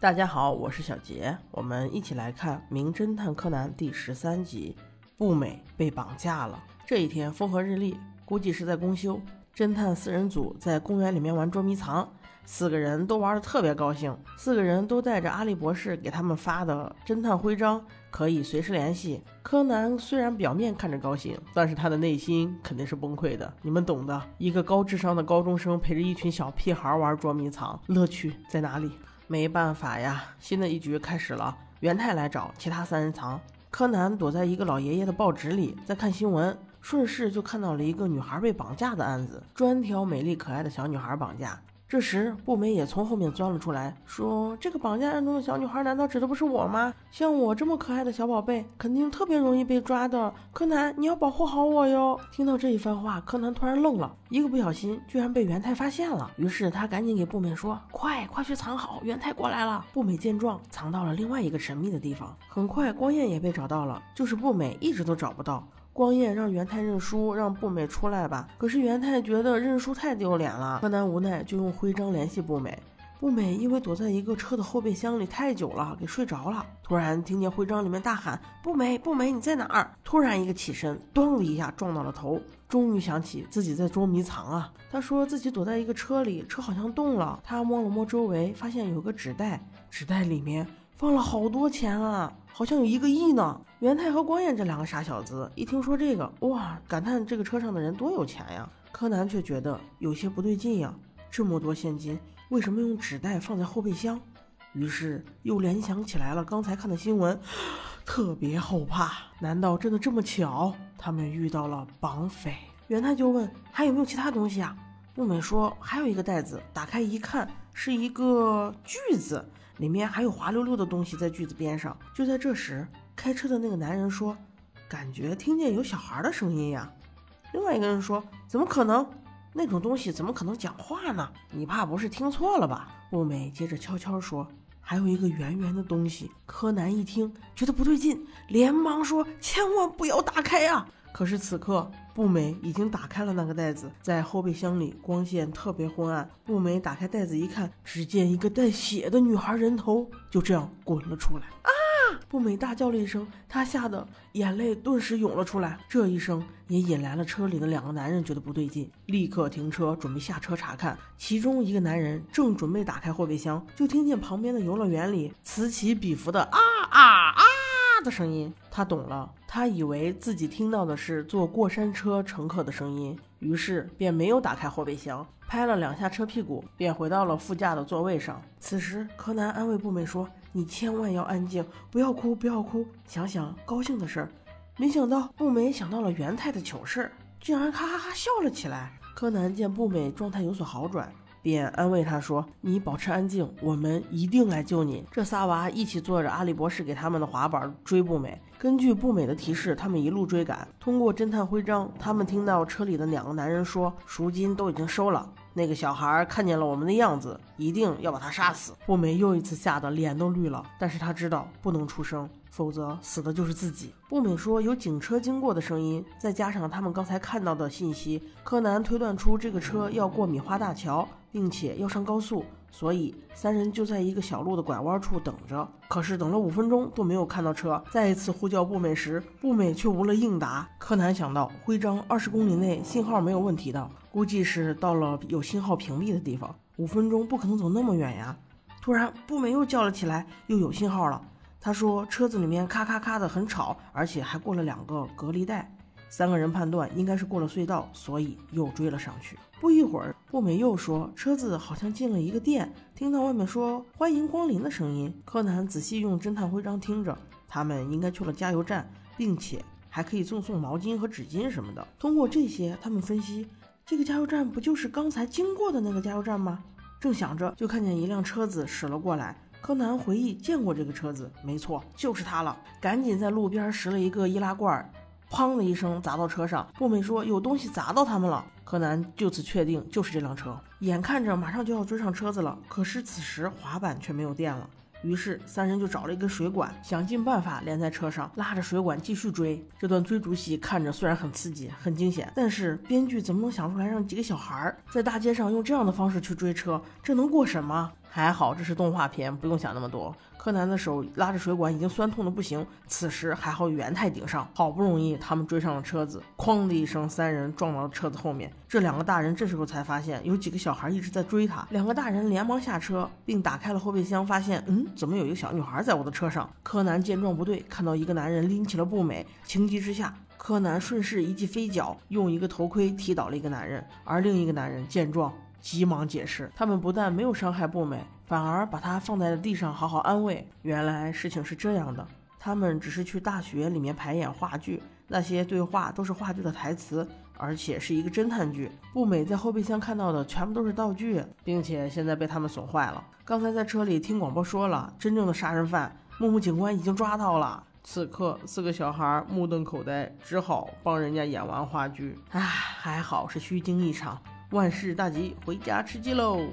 大家好，我是小杰，我们一起来看《名侦探柯南》第十三集：步美被绑架了。这一天风和日丽，估计是在公休。侦探四人组在公园里面玩捉迷藏，四个人都玩得特别高兴。四个人都带着阿笠博士给他们发的侦探徽章，可以随时联系。柯南虽然表面看着高兴，但是他的内心肯定是崩溃的。你们懂的，一个高智商的高中生陪着一群小屁孩玩捉迷藏，乐趣在哪里？没办法呀，新的一局开始了。元太来找其他三人藏，柯南躲在一个老爷爷的报纸里，在看新闻，顺势就看到了一个女孩被绑架的案子，专挑美丽可爱的小女孩绑架。这时，步美也从后面钻了出来，说：“这个绑架案中的小女孩，难道指的不是我吗？像我这么可爱的小宝贝，肯定特别容易被抓的。柯南，你要保护好我哟！”听到这一番话，柯南突然愣了，一个不小心，居然被元太发现了。于是他赶紧给步美说：“快，快去藏好，元太过来了。”步美见状，藏到了另外一个神秘的地方。很快，光彦也被找到了，就是步美一直都找不到。光彦让元太认输，让步美出来吧。可是元太觉得认输太丢脸了。柯南无奈就用徽章联系步美。步美因为躲在一个车的后备箱里太久了，给睡着了。突然听见徽章里面大喊：“步美，步美，你在哪儿？”突然一个起身，咚的一下撞到了头。终于想起自己在捉迷藏啊！他说自己躲在一个车里，车好像动了。他摸了摸周围，发现有个纸袋，纸袋里面。放了好多钱啊，好像有一个亿呢。元太和光彦这两个傻小子一听说这个，哇，感叹这个车上的人多有钱呀。柯南却觉得有些不对劲呀，这么多现金，为什么用纸袋放在后备箱？于是又联想起来了刚才看的新闻，特别后怕。难道真的这么巧？他们遇到了绑匪？元太就问还有没有其他东西啊？木美说还有一个袋子，打开一看是一个锯子。里面还有滑溜溜的东西在锯子边上。就在这时，开车的那个男人说：“感觉听见有小孩的声音呀。”另外一个人说：“怎么可能？那种东西怎么可能讲话呢？你怕不是听错了吧？”步美接着悄悄说：“还有一个圆圆的东西。”柯南一听觉得不对劲，连忙说：“千万不要打开呀！”可是此刻，步美已经打开了那个袋子，在后备箱里光线特别昏暗。步美打开袋子一看，只见一个带血的女孩人头就这样滚了出来。啊！步美大叫了一声，她吓得眼泪顿时涌了出来。这一声也引来了车里的两个男人觉得不对劲，立刻停车准备下车查看。其中一个男人正准备打开后备箱，就听见旁边的游乐园里此起彼伏的啊啊啊！的声音，他懂了。他以为自己听到的是坐过山车乘客的声音，于是便没有打开后备箱，拍了两下车屁股，便回到了副驾的座位上。此时，柯南安慰步美说：“你千万要安静，不要哭，不要哭，想想高兴的事儿。”没想到，步美想到了元太的糗事，竟然哈哈哈笑了起来。柯南见步美状态有所好转。便安慰他说：“你保持安静，我们一定来救你。”这仨娃一起坐着阿笠博士给他们的滑板追步美。根据步美的提示，他们一路追赶。通过侦探徽章，他们听到车里的两个男人说：“赎金都已经收了。”那个小孩看见了我们的样子，一定要把他杀死。步美又一次吓得脸都绿了，但是他知道不能出声，否则死的就是自己。步美说有警车经过的声音，再加上他们刚才看到的信息，柯南推断出这个车要过米花大桥。并且要上高速，所以三人就在一个小路的拐弯处等着。可是等了五分钟都没有看到车，再一次呼叫步美时，步美却无了应答。柯南想到徽章二十公里内信号没有问题的，估计是到了有信号屏蔽的地方。五分钟不可能走那么远呀！突然，步美又叫了起来，又有信号了。他说车子里面咔咔咔的很吵，而且还过了两个隔离带。三个人判断应该是过了隧道，所以又追了上去。不一会儿，步美又说车子好像进了一个店，听到外面说“欢迎光临”的声音。柯南仔细用侦探徽章听着，他们应该去了加油站，并且还可以赠送毛巾和纸巾什么的。通过这些，他们分析这个加油站不就是刚才经过的那个加油站吗？正想着，就看见一辆车子驶了过来。柯南回忆见过这个车子，没错，就是它了。赶紧在路边拾了一个易拉罐。砰的一声砸到车上，步美说有东西砸到他们了。柯南就此确定就是这辆车，眼看着马上就要追上车子了，可是此时滑板却没有电了。于是三人就找了一根水管，想尽办法连在车上，拉着水管继续追。这段追逐戏看着虽然很刺激、很惊险，但是编剧怎么能想出来让几个小孩在大街上用这样的方式去追车？这能过审吗？还好这是动画片，不用想那么多。柯南的手拉着水管已经酸痛的不行，此时还好元太顶上，好不容易他们追上了车子，哐的一声，三人撞到了车子后面。这两个大人这时候才发现有几个小孩一直在追他，两个大人连忙下车，并打开了后备箱，发现嗯，怎么有一个小女孩在我的车上？柯南见状不对，看到一个男人拎起了步美，情急之下，柯南顺势一记飞脚，用一个头盔踢倒了一个男人，而另一个男人见状。急忙解释，他们不但没有伤害步美，反而把她放在了地上，好好安慰。原来事情是这样的，他们只是去大学里面排演话剧，那些对话都是话剧的台词，而且是一个侦探剧。步美在后备箱看到的全部都是道具，并且现在被他们损坏了。刚才在车里听广播说了，真正的杀人犯木木警官已经抓到了。此刻四个小孩目瞪口呆，只好帮人家演完话剧。唉，还好是虚惊一场。万事大吉，回家吃鸡喽！